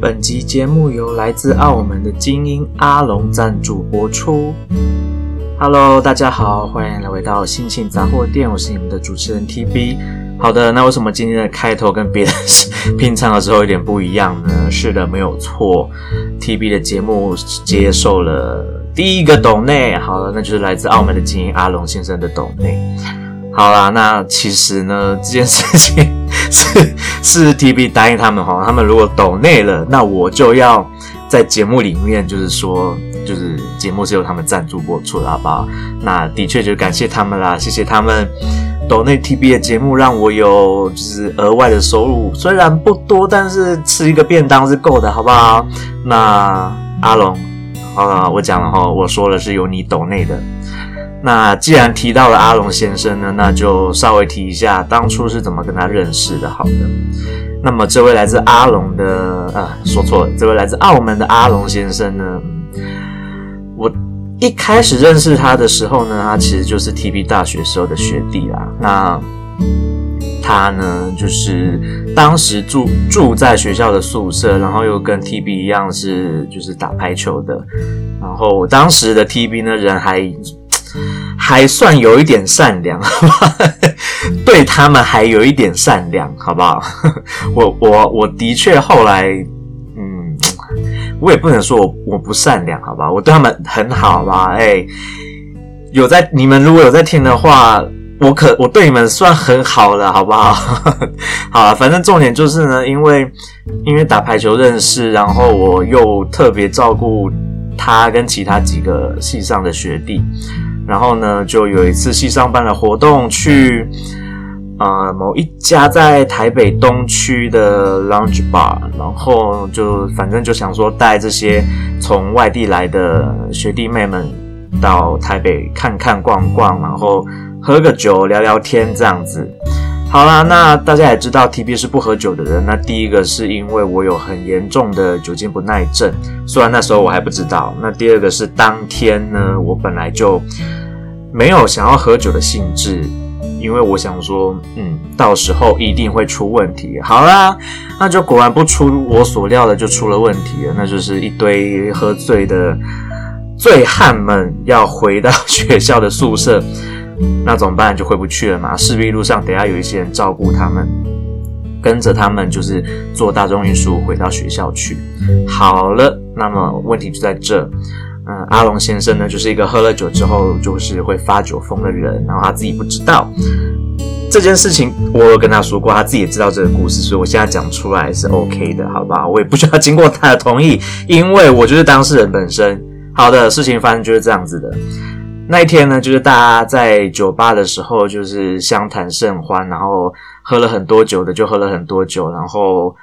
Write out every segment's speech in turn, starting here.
本集节目由来自澳门的精英阿龙赞助播出。Hello，大家好，欢迎来回到星星杂货店，我是你们的主持人 TB。好的，那为什么今天的开头跟别人 平常的时候有点不一样呢？是的，没有错，TB 的节目接受了第一个抖内，好了，那就是来自澳门的精英阿龙先生的抖内。好啦，那其实呢，这件事情 是是 TB 答应他们哈，他们如果抖内了，那我就要在节目里面就是说，就是节目是由他们赞助播出的，好不好？那的确就感谢他们啦，谢谢他们抖内 TB 的节目，让我有就是额外的收入，虽然不多，但是吃一个便当是够的，好不好？那阿龙，好了，我讲了哈，我说了是由你抖内的。那既然提到了阿龙先生呢，那就稍微提一下当初是怎么跟他认识的。好的，那么这位来自阿龙的啊，说错了，这位来自澳门的阿龙先生呢，我一开始认识他的时候呢，他其实就是 TB 大学时候的学弟啦。那他呢，就是当时住住在学校的宿舍，然后又跟 TB 一样是就是打排球的。然后当时的 TB 呢，人还。还算有一点善良，好不好？对他们还有一点善良，好不好？我我我的确后来，嗯，我也不能说我我不善良，好吧？我对他们很好吧？哎，有在你们如果有在听的话，我可我对你们算很好了，好不好？好了，反正重点就是呢，因为因为打排球认识，然后我又特别照顾他跟其他几个系上的学弟。然后呢，就有一次系上班的活动，去呃某一家在台北东区的 lounge bar，然后就反正就想说带这些从外地来的学弟妹们到台北看看逛逛，然后喝个酒聊聊天这样子。好啦，那大家也知道 TB 是不喝酒的人。那第一个是因为我有很严重的酒精不耐症，虽然那时候我还不知道。那第二个是当天呢，我本来就没有想要喝酒的兴致，因为我想说，嗯，到时候一定会出问题。好啦，那就果然不出我所料的，就出了问题了。那就是一堆喝醉的醉汉们要回到学校的宿舍。那怎么办？就回不去了嘛。势必路上等下有一些人照顾他们，跟着他们就是坐大众运输回到学校去。好了，那么问题就在这。嗯，阿龙先生呢，就是一个喝了酒之后就是会发酒疯的人，然后他自己不知道这件事情。我有跟他说过，他自己也知道这个故事，所以我现在讲出来是 OK 的，好吧？我也不需要经过他的同意，因为我就是当事人本身。好的，事情发生就是这样子的。那一天呢，就是大家在酒吧的时候，就是相谈甚欢，然后喝了很多酒的就喝了很多酒，然后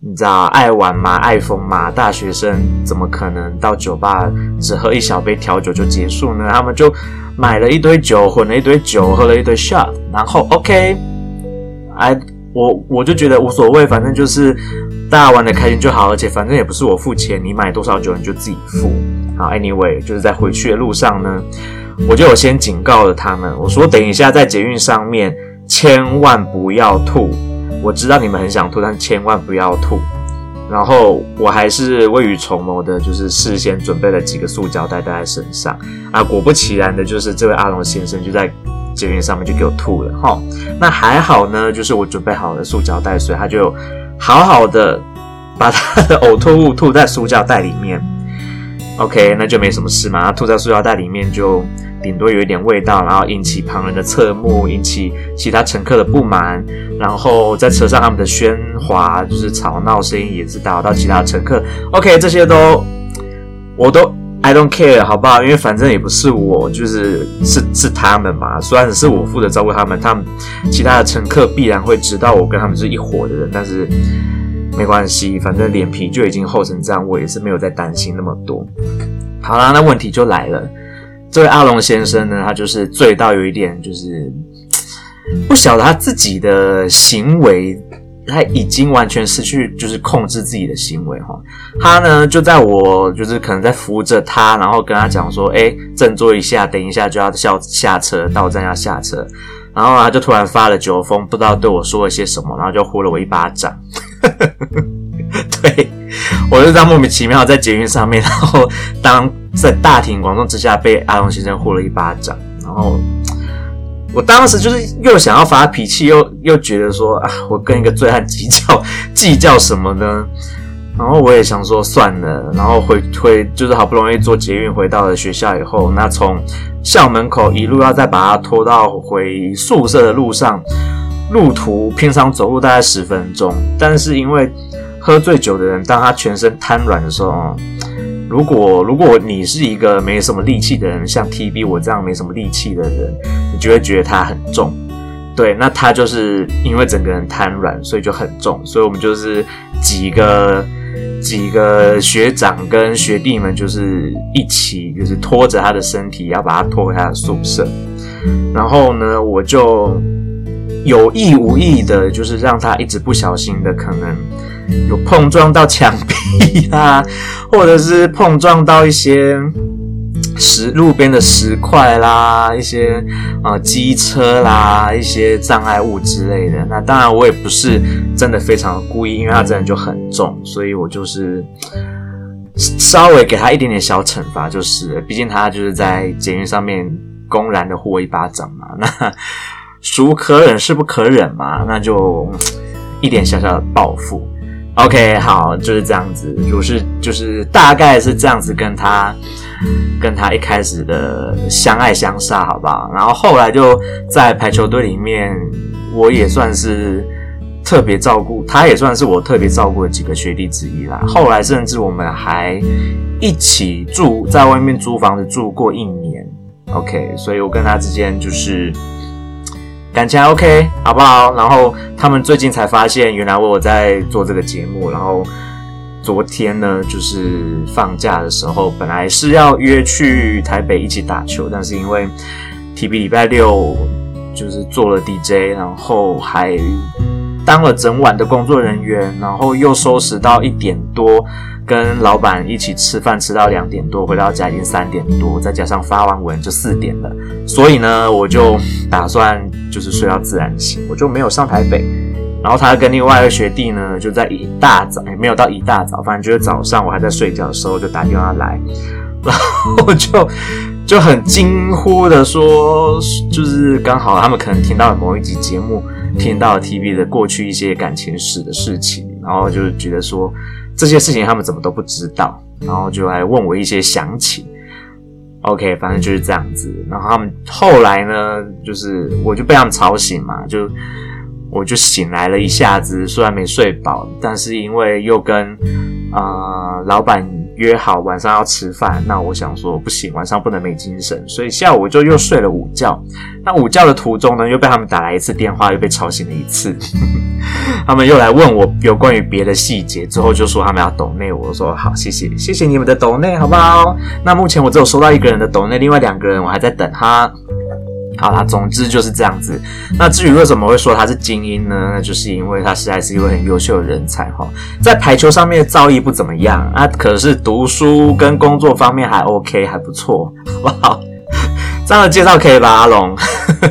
你知道爱玩嘛，爱疯嘛，大学生怎么可能到酒吧只喝一小杯调酒就结束呢？他们就买了一堆酒，混了一堆酒，喝了一堆 shot，然后 OK，哎，我我就觉得无所谓，反正就是大家玩的开心就好，而且反正也不是我付钱，你买多少酒你就自己付。好，Anyway，就是在回去的路上呢，我就有先警告了他们，我说等一下在捷运上面千万不要吐。我知道你们很想吐，但千万不要吐。然后我还是未雨绸缪的，就是事先准备了几个塑胶袋带在身上。啊，果不其然的，就是这位阿龙先生就在捷运上面就给我吐了。哈，那还好呢，就是我准备好了塑胶袋，所以他就好好的把他的呕吐物吐在塑胶袋里面。OK，那就没什么事嘛。他吐在塑料袋里面，就顶多有一点味道，然后引起旁人的侧目，引起其他乘客的不满，然后在车上他们的喧哗，就是吵闹声音也是打扰到其他乘客。OK，这些都我都 I don't care，好不好？因为反正也不是我，就是是是他们嘛。虽然是我负责照顾他们，他们其他的乘客必然会知道我跟他们是一伙的人，但是。没关系，反正脸皮就已经厚成这样，我也是没有再担心那么多。好啦，那问题就来了，这位阿龙先生呢，他就是醉到有一点，就是不晓得他自己的行为，他已经完全失去就是控制自己的行为哈。他呢就在我就是可能在扶着他，然后跟他讲说，哎，振作一下，等一下就要下下车，到站要下车，然后他就突然发了酒疯，不知道对我说了些什么，然后就呼了我一巴掌。对，我就这样莫名其妙在捷运上面，然后当在大庭广众之下被阿龙先生呼了一巴掌，然后我当时就是又想要发脾气，又又觉得说啊，我跟一个醉汉计较计较什么呢？然后我也想说算了，然后回回就是好不容易坐捷运回到了学校以后，那从校门口一路要再把他拖到回宿舍的路上，路途平常走路大概十分钟，但是因为喝醉酒的人，当他全身瘫软的时候，如果如果你是一个没什么力气的人，像 TB 我这样没什么力气的人，你就会觉得他很重。对，那他就是因为整个人瘫软，所以就很重，所以我们就是几个。几个学长跟学弟们就是一起，就是拖着他的身体，要把他拖回他的宿舍。然后呢，我就有意无意的，就是让他一直不小心的，可能有碰撞到墙壁啊，或者是碰撞到一些。石路边的石块啦，一些呃机车啦，一些障碍物之类的。那当然，我也不是真的非常故意，因为他真的就很重，所以我就是稍微给他一点点小惩罚，就是毕竟他就是在捷运上面公然的呼我一巴掌嘛。那孰可忍，孰不可忍嘛？那就一点小小的报复。OK，好，就是这样子，就是就是大概是这样子跟他。跟他一开始的相爱相杀，好不好？然后后来就在排球队里面，我也算是特别照顾，他也算是我特别照顾的几个学弟之一啦。后来甚至我们还一起住在外面租房子住过一年，OK，所以我跟他之间就是感情还 OK，好不好？然后他们最近才发现，原来我在做这个节目，然后。昨天呢，就是放假的时候，本来是要约去台北一起打球，但是因为 TB 礼拜六就是做了 DJ，然后还当了整晚的工作人员，然后又收拾到一点多，跟老板一起吃饭吃到两点多，回到家已经三点多，再加上发完文就四点了，所以呢，我就打算就是睡到自然醒，我就没有上台北。然后他跟另外一个学弟呢，就在一大早，也没有到一大早，反正就是早上我还在睡觉的时候，就打电话来，然后就就很惊呼的说，就是刚好他们可能听到了某一集节目，听到了 TV 的过去一些感情史的事情，然后就觉得说这些事情他们怎么都不知道，然后就来问我一些详情。OK，反正就是这样子。然后他们后来呢，就是我就被他们吵醒嘛，就。我就醒来了一下子，虽然没睡饱，但是因为又跟啊、呃、老板约好晚上要吃饭，那我想说不行，晚上不能没精神，所以下午就又睡了午觉。那午觉的途中呢，又被他们打来一次电话，又被吵醒了一次。他们又来问我有关于别的细节，之后就说他们要抖内，我说好，谢谢，谢谢你们的抖内，好不好？那目前我只有收到一个人的抖内，另外两个人我还在等他。好啦，总之就是这样子。那至于为什么会说他是精英呢？那就是因为他实在是一位很优秀的人才哈，在排球上面的造诣不怎么样啊，可是读书跟工作方面还 OK，还不错，好不好？这样的介绍可以吧，阿龙？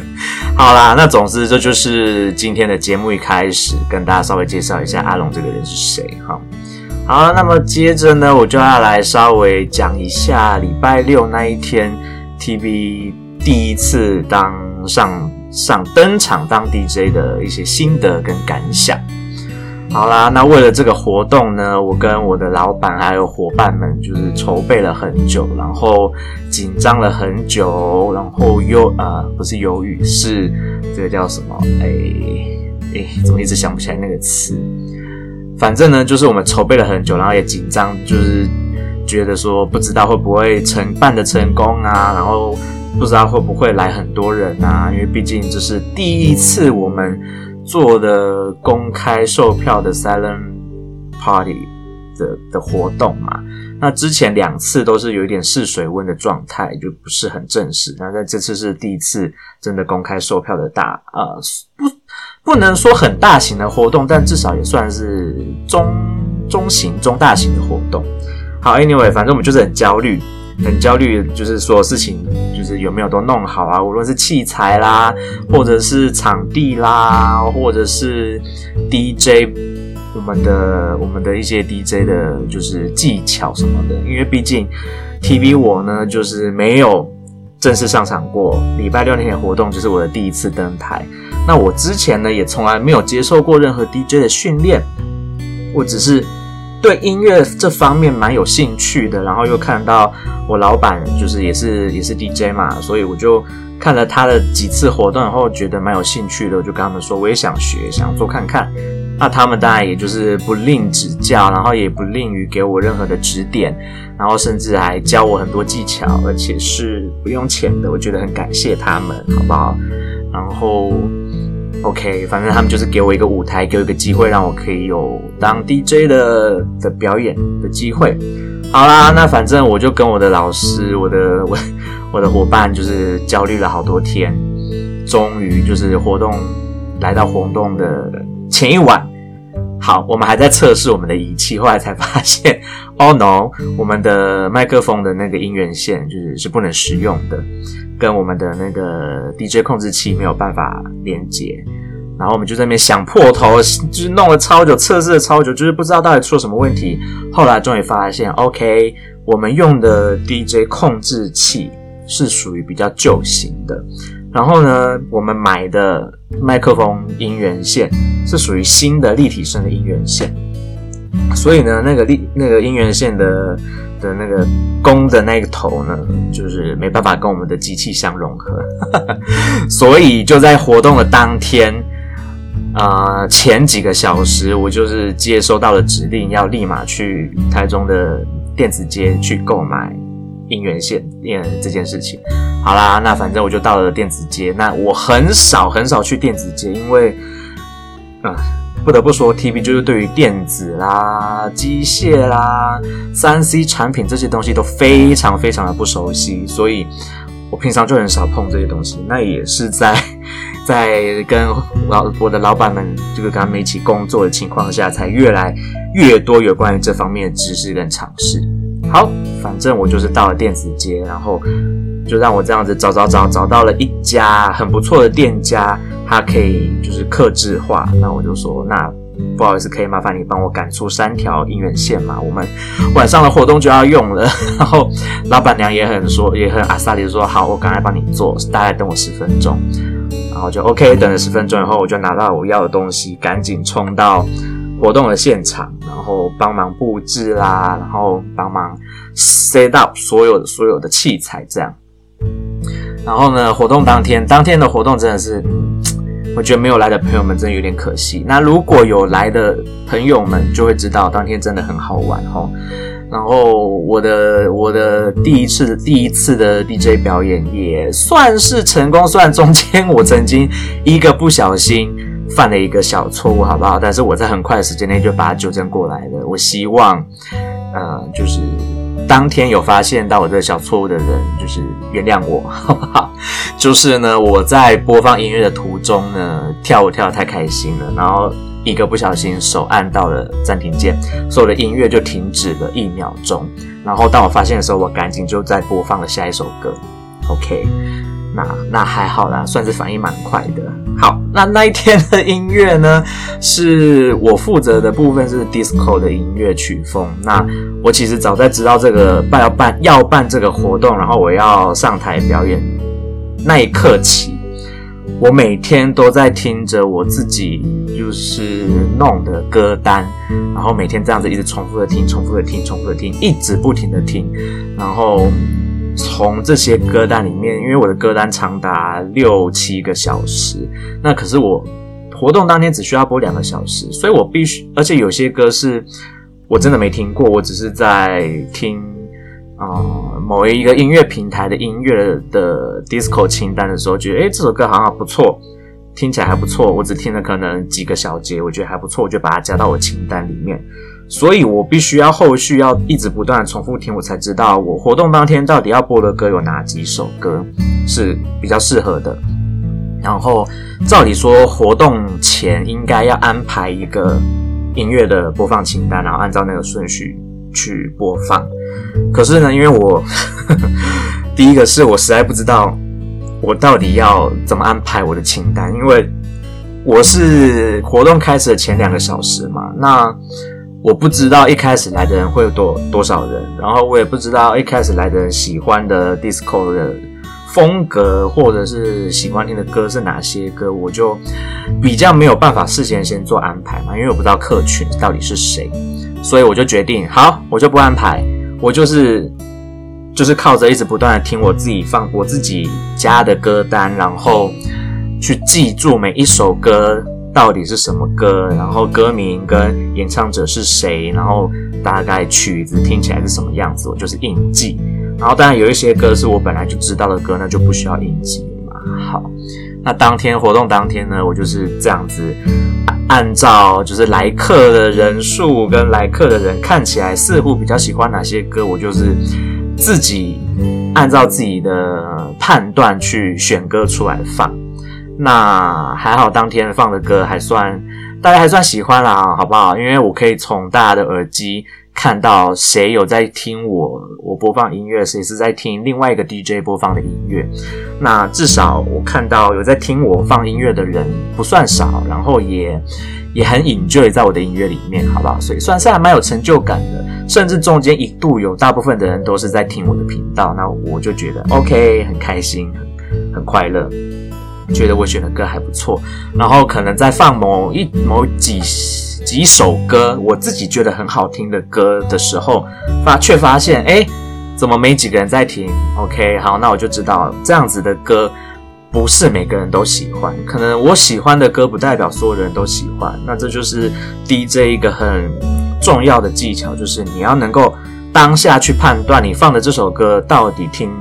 好啦，那总之这就是今天的节目一开始，跟大家稍微介绍一下阿龙这个人是谁哈。好，那么接着呢，我就要来稍微讲一下礼拜六那一天 TV。第一次当上上登场当 DJ 的一些心得跟感想。好啦，那为了这个活动呢，我跟我的老板还有伙伴们就是筹备了很久，然后紧张了很久，然后忧啊、呃、不是忧郁，是这个叫什么？哎哎，怎么一直想不起来那个词？反正呢，就是我们筹备了很久，然后也紧张，就是觉得说不知道会不会成办的成功啊，然后。不知道会不会来很多人啊？因为毕竟这是第一次我们做的公开售票的 silent party 的的活动嘛。那之前两次都是有一点试水温的状态，就不是很正式。那在这次是第一次真的公开售票的大呃，不不能说很大型的活动，但至少也算是中中型、中大型的活动。好，anyway，反正我们就是很焦虑。很焦虑，就是说事情就是有没有都弄好啊，无论是器材啦，或者是场地啦，或者是 DJ 我们的我们的一些 DJ 的，就是技巧什么的，因为毕竟 TV 我呢，就是没有正式上场过，礼拜六那天活动就是我的第一次登台。那我之前呢，也从来没有接受过任何 DJ 的训练，我只是对音乐这方面蛮有兴趣的，然后又看到我老板就是也是也是 DJ 嘛，所以我就。看了他的几次活动以后，觉得蛮有兴趣的，我就跟他们说，我也想学，想做看看。那他们当然也就是不吝指教，然后也不吝于给我任何的指点，然后甚至还教我很多技巧，而且是不用钱的，我觉得很感谢他们，好不好？然后，OK，反正他们就是给我一个舞台，给我一个机会，让我可以有当 DJ 的的表演的机会。好啦，那反正我就跟我的老师，我的我。我的伙伴就是焦虑了好多天，终于就是活动来到活动的前一晚，好，我们还在测试我们的仪器，后来才发现，Oh no，我们的麦克风的那个音源线就是是不能使用的，跟我们的那个 DJ 控制器没有办法连接，然后我们就在那边想破头，就是弄了超久，测试了超久，就是不知道到底出了什么问题，后来终于发现，OK，我们用的 DJ 控制器。是属于比较旧型的，然后呢，我们买的麦克风音源线是属于新的立体声的音源线，所以呢，那个立那个音源线的的那个弓的那个头呢，就是没办法跟我们的机器相融合，所以就在活动的当天，呃，前几个小时，我就是接收到了指令，要立马去台中的电子街去购买。音源线，因为这件事情，好啦，那反正我就到了电子街。那我很少很少去电子街，因为，啊，不得不说，TV 就是对于电子啦、机械啦、三 C 产品这些东西都非常非常的不熟悉，所以我平常就很少碰这些东西。那也是在 在跟老我的老板们，这个跟他们一起工作的情况下，才越来越多有关于这方面的知识跟尝试。好，反正我就是到了电子街，然后就让我这样子找找找，找到了一家很不错的店家，他可以就是客制化。那我就说，那不好意思，可以麻烦你帮我赶出三条姻缘线吗？我们晚上的活动就要用了。然后老板娘也很说，也很阿萨里说，好，我刚才帮你做，大概等我十分钟。然后就 OK，等了十分钟以后，我就拿到我要的东西，赶紧冲到。活动的现场，然后帮忙布置啦，然后帮忙 set up 所有的所有的器材，这样。然后呢，活动当天，当天的活动真的是，我觉得没有来的朋友们真的有点可惜。那如果有来的朋友们，就会知道当天真的很好玩齁。然后我的我的第一次第一次的 DJ 表演也算是成功，虽然中间我曾经一个不小心。犯了一个小错误，好不好？但是我在很快的时间内就把它纠正过来了。我希望，呃，就是当天有发现到我这个小错误的人，就是原谅我，好不好？就是呢，我在播放音乐的途中呢，跳舞跳得太开心了，然后一个不小心手按到了暂停键，所有的音乐就停止了一秒钟。然后当我发现的时候，我赶紧就再播放了下一首歌。OK。那那还好啦，算是反应蛮快的。好，那那一天的音乐呢，是我负责的部分是 disco 的音乐曲风。那我其实早在知道这个办要办要办这个活动，然后我要上台表演那一刻起，我每天都在听着我自己就是弄的歌单，然后每天这样子一直重复的听，重复的听，重复的听，一直不停的听，然后。从这些歌单里面，因为我的歌单长达六七个小时，那可是我活动当天只需要播两个小时，所以我必须，而且有些歌是我真的没听过，我只是在听啊、某一个音乐平台的音乐的 disco 清单的时候，觉得诶这首歌好像不错，听起来还不错，我只听了可能几个小节，我觉得还不错，我就把它加到我清单里面。所以我必须要后续要一直不断重复听，我才知道我活动当天到底要播的歌有哪几首歌是比较适合的。然后照理说活动前应该要安排一个音乐的播放清单，然后按照那个顺序去播放。可是呢，因为我呵 呵第一个是我实在不知道我到底要怎么安排我的清单，因为我是活动开始的前两个小时嘛，那我不知道一开始来的人会有多多少人，然后我也不知道一开始来的人喜欢的 disco 的风格或者是喜欢听的歌是哪些歌，我就比较没有办法事先先做安排嘛，因为我不知道客群到底是谁，所以我就决定，好，我就不安排，我就是就是靠着一直不断的听我自己放我自己家的歌单，然后去记住每一首歌到底是什么歌，然后歌名跟演唱者是谁，然后大概曲子听起来是什么样子，我就是印记。然后当然有一些歌是我本来就知道的歌，那就不需要印记嘛。好，那当天活动当天呢，我就是这样子，按照就是来客的人数跟来客的人看起来似乎比较喜欢哪些歌，我就是自己按照自己的判断去选歌出来放。那还好，当天放的歌还算大家还算喜欢啦，好不好？因为我可以从大家的耳机。看到谁有在听我我播放音乐，谁是在听另外一个 DJ 播放的音乐。那至少我看到有在听我放音乐的人不算少，然后也也很 enjoy 在我的音乐里面，好不好？所以算是还蛮有成就感的。甚至中间一度有大部分的人都是在听我的频道，那我就觉得 OK，很开心，很很快乐，觉得我选的歌还不错。然后可能在放某一某几。几首歌，我自己觉得很好听的歌的时候，发却发现，哎，怎么没几个人在听？OK，好，那我就知道这样子的歌不是每个人都喜欢。可能我喜欢的歌不代表所有人都喜欢。那这就是 DJ 一个很重要的技巧，就是你要能够当下去判断你放的这首歌到底听。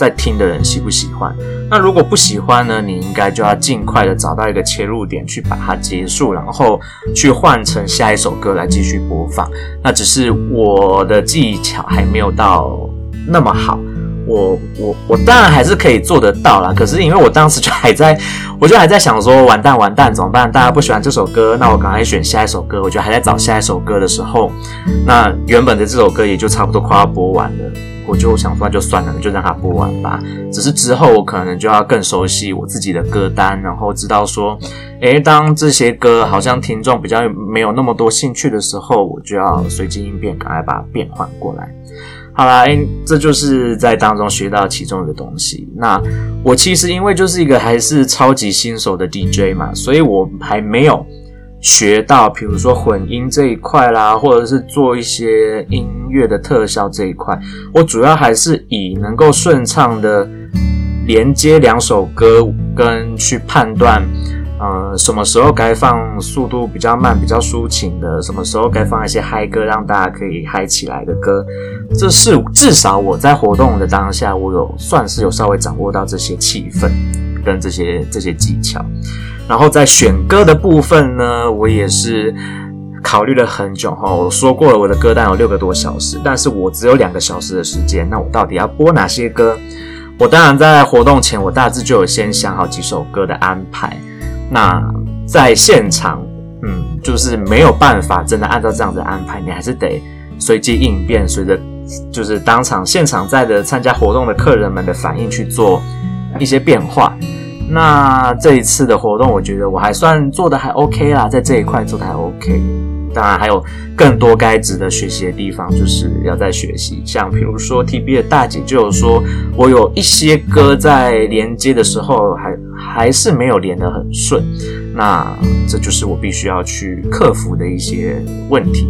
在听的人喜不喜欢？那如果不喜欢呢？你应该就要尽快的找到一个切入点去把它结束，然后去换成下一首歌来继续播放。那只是我的技巧还没有到那么好，我我我当然还是可以做得到啦。可是因为我当时就还在，我就还在想说，完蛋完蛋怎么办？大家不喜欢这首歌，那我赶快选下一首歌。我就还在找下一首歌的时候，那原本的这首歌也就差不多快要播完了。我就想说，就算了，就让它播完吧。只是之后我可能就要更熟悉我自己的歌单，然后知道说，诶，当这些歌好像听众比较没有那么多兴趣的时候，我就要随机应变，赶快把它变换过来。好啦，这就是在当中学到其中一个东西。那我其实因为就是一个还是超级新手的 DJ 嘛，所以我还没有。学到，比如说混音这一块啦，或者是做一些音乐的特效这一块，我主要还是以能够顺畅的连接两首歌，跟去判断，呃，什么时候该放速度比较慢、比较抒情的，什么时候该放一些嗨歌，让大家可以嗨起来的歌。这是至少我在活动的当下，我有算是有稍微掌握到这些气氛跟这些这些技巧。然后在选歌的部分呢，我也是考虑了很久哈。我说过了，我的歌单有六个多小时，但是我只有两个小时的时间。那我到底要播哪些歌？我当然在活动前，我大致就有先想好几首歌的安排。那在现场，嗯，就是没有办法真的按照这样的安排，你还是得随机应变，随着就是当场现场在的参加活动的客人们的反应去做一些变化。那这一次的活动，我觉得我还算做得还 OK 啦，在这一块做得还 OK。当然还有更多该值得学习的地方，就是要再学习。像比如说 TB 的大姐就有说，我有一些歌在连接的时候还还是没有连得很顺，那这就是我必须要去克服的一些问题。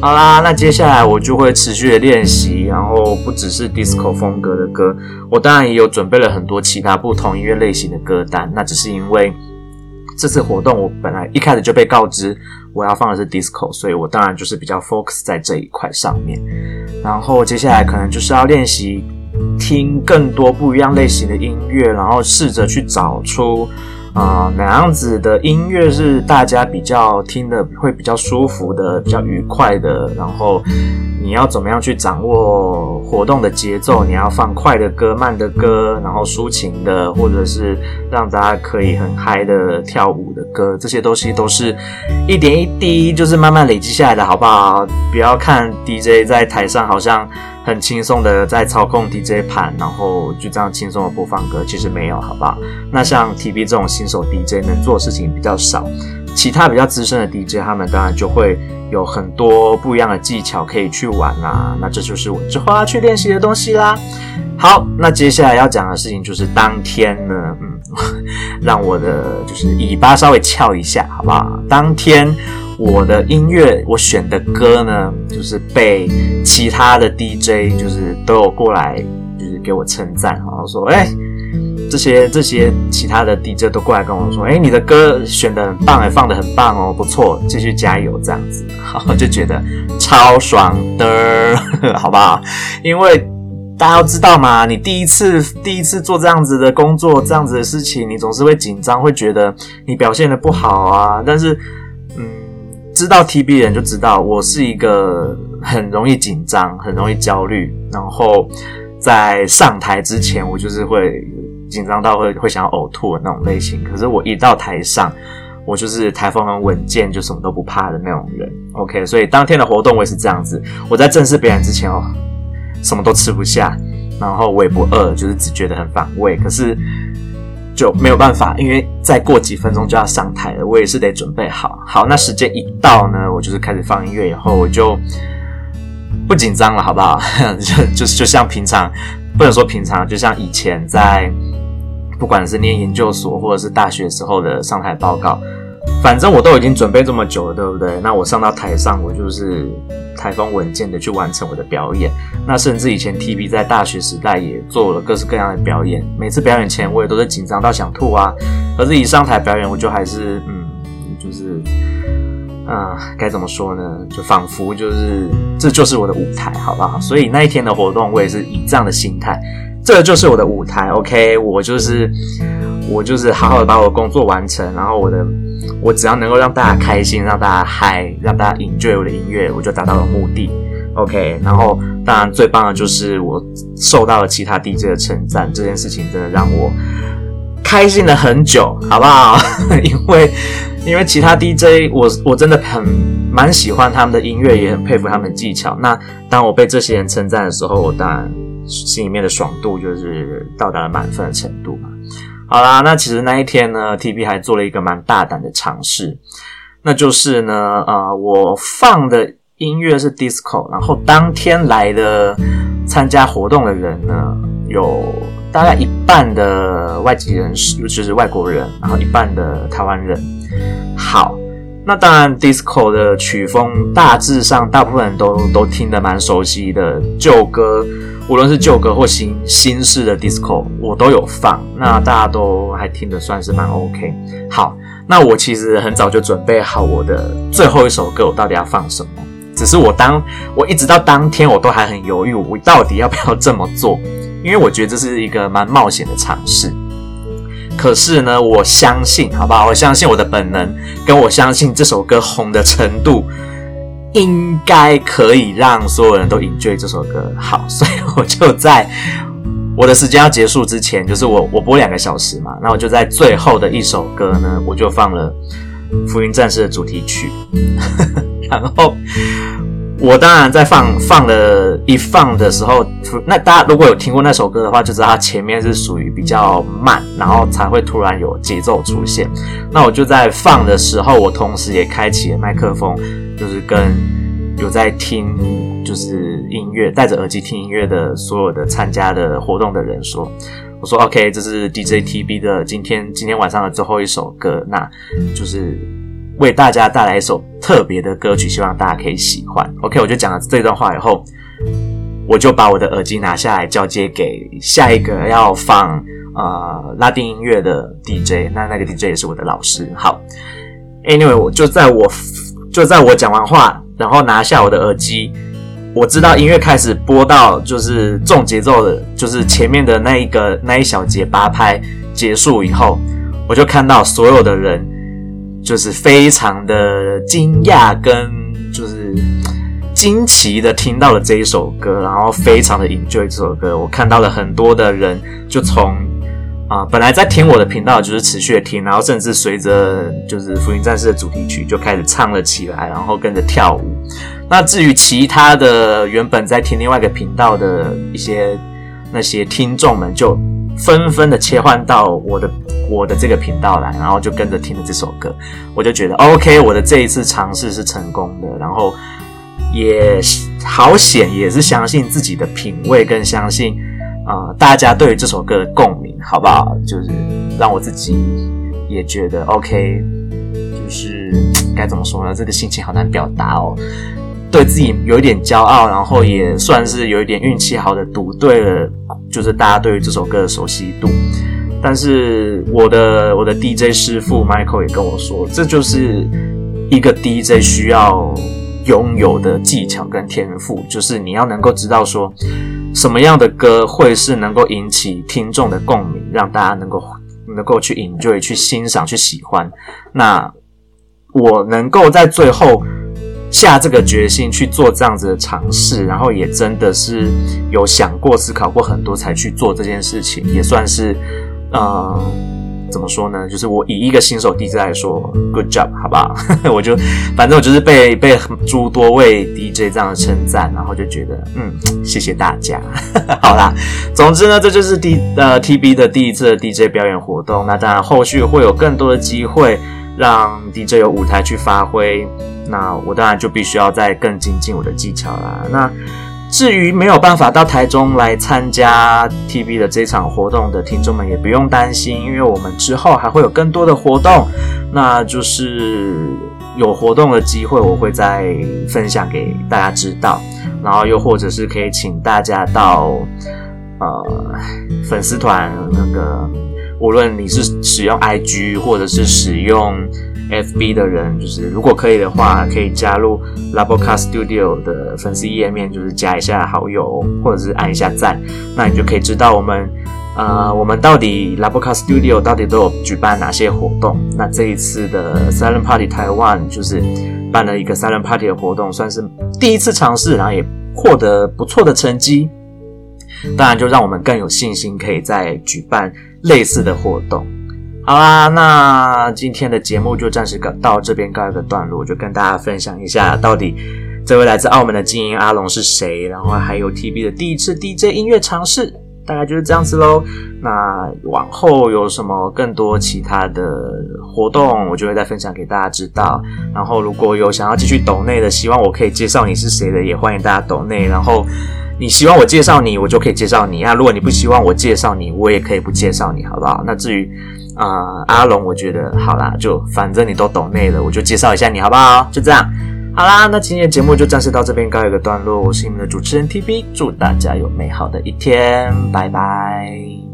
好啦，那接下来我就会持续的练习，然后不只是 disco 风格的歌，我当然也有准备了很多其他不同音乐类型的歌单。那只是因为这次活动我本来一开始就被告知我要放的是 disco，所以我当然就是比较 focus 在这一块上面。然后接下来可能就是要练习听更多不一样类型的音乐，然后试着去找出。啊、哪样子的音乐是大家比较听的会比较舒服的、比较愉快的，然后你要怎么样去掌握活动的节奏？你要放快的歌、慢的歌，然后抒情的，或者是让大家可以很嗨的跳舞的歌，这些东西都是一点一滴，就是慢慢累积下来的，好不好？不要看 DJ 在台上好像很轻松的在操控 DJ 盘，然后就这样轻松的播放歌，其实没有，好不好？那像 TB 这种新手 DJ 能做的事情比较少。其他比较资深的 DJ，他们当然就会有很多不一样的技巧可以去玩啦。那这就是我之后要去练习的东西啦。好，那接下来要讲的事情就是当天呢，嗯，让我的就是尾巴稍微翘一下，好不好？当天我的音乐我选的歌呢，就是被其他的 DJ 就是都有过来就是给我称赞，然后说，哎。这些这些其他的 DJ 都过来跟我说：“哎，你的歌选得很棒，哎，放得很棒哦，不错，继续加油，这样子。”好，就觉得超爽的，好不好？因为大家都知道嘛，你第一次第一次做这样子的工作，这样子的事情，你总是会紧张，会觉得你表现得不好啊。但是，知道 TB 人就知道，我是一个很容易紧张、很容易焦虑，然后在上台之前，我就是会。紧张到会会想要呕吐的那种类型，可是我一到台上，我就是台风很稳健，就什么都不怕的那种人。OK，所以当天的活动我也是这样子。我在正式表演之前哦，什么都吃不下，然后我也不饿，就是只觉得很反胃。可是就没有办法，因为再过几分钟就要上台了，我也是得准备好。好，那时间一到呢，我就是开始放音乐以后，我就不紧张了，好不好？就就就像平常，不能说平常，就像以前在。不管是念研究所或者是大学时候的上台报告，反正我都已经准备这么久了，对不对？那我上到台上，我就是台风稳健的去完成我的表演。那甚至以前 TB 在大学时代也做了各式各样的表演，每次表演前我也都是紧张到想吐啊。可是一上台表演，我就还是嗯，就是啊，该怎么说呢？就仿佛就是这就是我的舞台，好不好？所以那一天的活动，我也是以这样的心态。这就是我的舞台，OK，我就是我就是好好的把我的工作完成，然后我的我只要能够让大家开心，让大家嗨，让大家 enjoy 我的音乐，我就达到了目的，OK。然后当然最棒的就是我受到了其他 DJ 的称赞，这件事情真的让我开心了很久，好不好？因为因为其他 DJ 我我真的很蛮喜欢他们的音乐，也很佩服他们的技巧。那当我被这些人称赞的时候，我当然。心里面的爽度就是到达了满分的程度。好啦，那其实那一天呢，TB 还做了一个蛮大胆的尝试，那就是呢，呃，我放的音乐是 disco，然后当天来的参加活动的人呢，有大概一半的外籍人士，就是外国人，然后一半的台湾人。好，那当然 disco 的曲风大致上大部分人都都听得蛮熟悉的旧歌。无论是旧歌或新新式的 disco，我都有放，那大家都还听得算是蛮 OK。好，那我其实很早就准备好我的最后一首歌，我到底要放什么？只是我当我一直到当天，我都还很犹豫，我到底要不要这么做？因为我觉得这是一个蛮冒险的尝试。可是呢，我相信，好不好？我相信我的本能，跟我相信这首歌红的程度。应该可以让所有人都 enjoy 这首歌。好，所以我就在我的时间要结束之前，就是我我播两个小时嘛，那我就在最后的一首歌呢，我就放了《浮云战士》的主题曲。然后我当然在放放了一放的时候，那大家如果有听过那首歌的话，就知道它前面是属于比较慢，然后才会突然有节奏出现。那我就在放的时候，我同时也开启了麦克风。就是跟有在听就是音乐，戴着耳机听音乐的所有的参加的活动的人说，我说 OK，这是 DJ TB 的今天今天晚上的最后一首歌，那就是为大家带来一首特别的歌曲，希望大家可以喜欢。OK，我就讲了这段话以后，我就把我的耳机拿下来交接给下一个要放呃拉丁音乐的 DJ，那那个 DJ 也是我的老师。好，Anyway，我就在我。就在我讲完话，然后拿下我的耳机，我知道音乐开始播到就是重节奏的，就是前面的那一个那一小节八拍结束以后，我就看到所有的人就是非常的惊讶跟就是惊奇的听到了这一首歌，然后非常的 enjoy 这首歌。我看到了很多的人就从啊、本来在听我的频道就是持续的听，然后甚至随着就是《福音战士》的主题曲就开始唱了起来，然后跟着跳舞。那至于其他的原本在听另外一个频道的一些那些听众们，就纷纷的切换到我的我的这个频道来，然后就跟着听了这首歌。我就觉得 OK，我的这一次尝试是成功的，然后。也好险，也是相信自己的品味，更相信啊、大家对于这首歌的共鸣，好不好？就是让我自己也觉得 OK，就是该怎么说呢？这个心情好难表达哦。对自己有一点骄傲，然后也算是有一点运气好的赌对了，就是大家对于这首歌的熟悉度。但是我的我的 DJ 师傅 Michael 也跟我说，这就是一个 DJ 需要。拥有的技巧跟天赋，就是你要能够知道说，什么样的歌会是能够引起听众的共鸣，让大家能够能够去 enjoy、去欣赏、去喜欢。那我能够在最后下这个决心去做这样子的尝试，然后也真的是有想过、思考过很多才去做这件事情，也算是嗯。怎么说呢？就是我以一个新手 DJ 来说，good job，好不好？我就反正我就是被被诸多位 DJ 这样的称赞，然后就觉得嗯，谢谢大家。好啦，总之呢，这就是第呃 TB 的第一次的 DJ 表演活动。那当然后续会有更多的机会让 DJ 有舞台去发挥。那我当然就必须要再更精进我的技巧啦。那。至于没有办法到台中来参加 TB 的这场活动的听众们，也不用担心，因为我们之后还会有更多的活动，那就是有活动的机会，我会再分享给大家知道，然后又或者是可以请大家到呃粉丝团那个，无论你是使用 IG 或者是使用。FB 的人就是，如果可以的话，可以加入 Labocast Studio 的粉丝页面，就是加一下好友，或者是按一下赞，那你就可以知道我们，呃，我们到底 Labocast Studio 到底都有举办哪些活动。那这一次的 Silent Party Taiwan 就是办了一个 Silent Party 的活动，算是第一次尝试，然后也获得不错的成绩。当然，就让我们更有信心，可以再举办类似的活动。好啦，那今天的节目就暂时到这边告一个段落，就跟大家分享一下，到底这位来自澳门的精英阿龙是谁，然后还有 TB 的第一次 DJ 音乐尝试，大概就是这样子喽。那往后有什么更多其他的活动，我就会再分享给大家知道。然后如果有想要继续抖内的，希望我可以介绍你是谁的，也欢迎大家抖内。然后你希望我介绍你，我就可以介绍你啊。如果你不希望我介绍你，我也可以不介绍你，好不好？那至于。啊、阿龙，我觉得好啦，就反正你都懂内了，我就介绍一下你好不好？就这样，好啦，那今天的节目就暂时到这边告一个段落。我是你们的主持人 TB，祝大家有美好的一天，拜拜。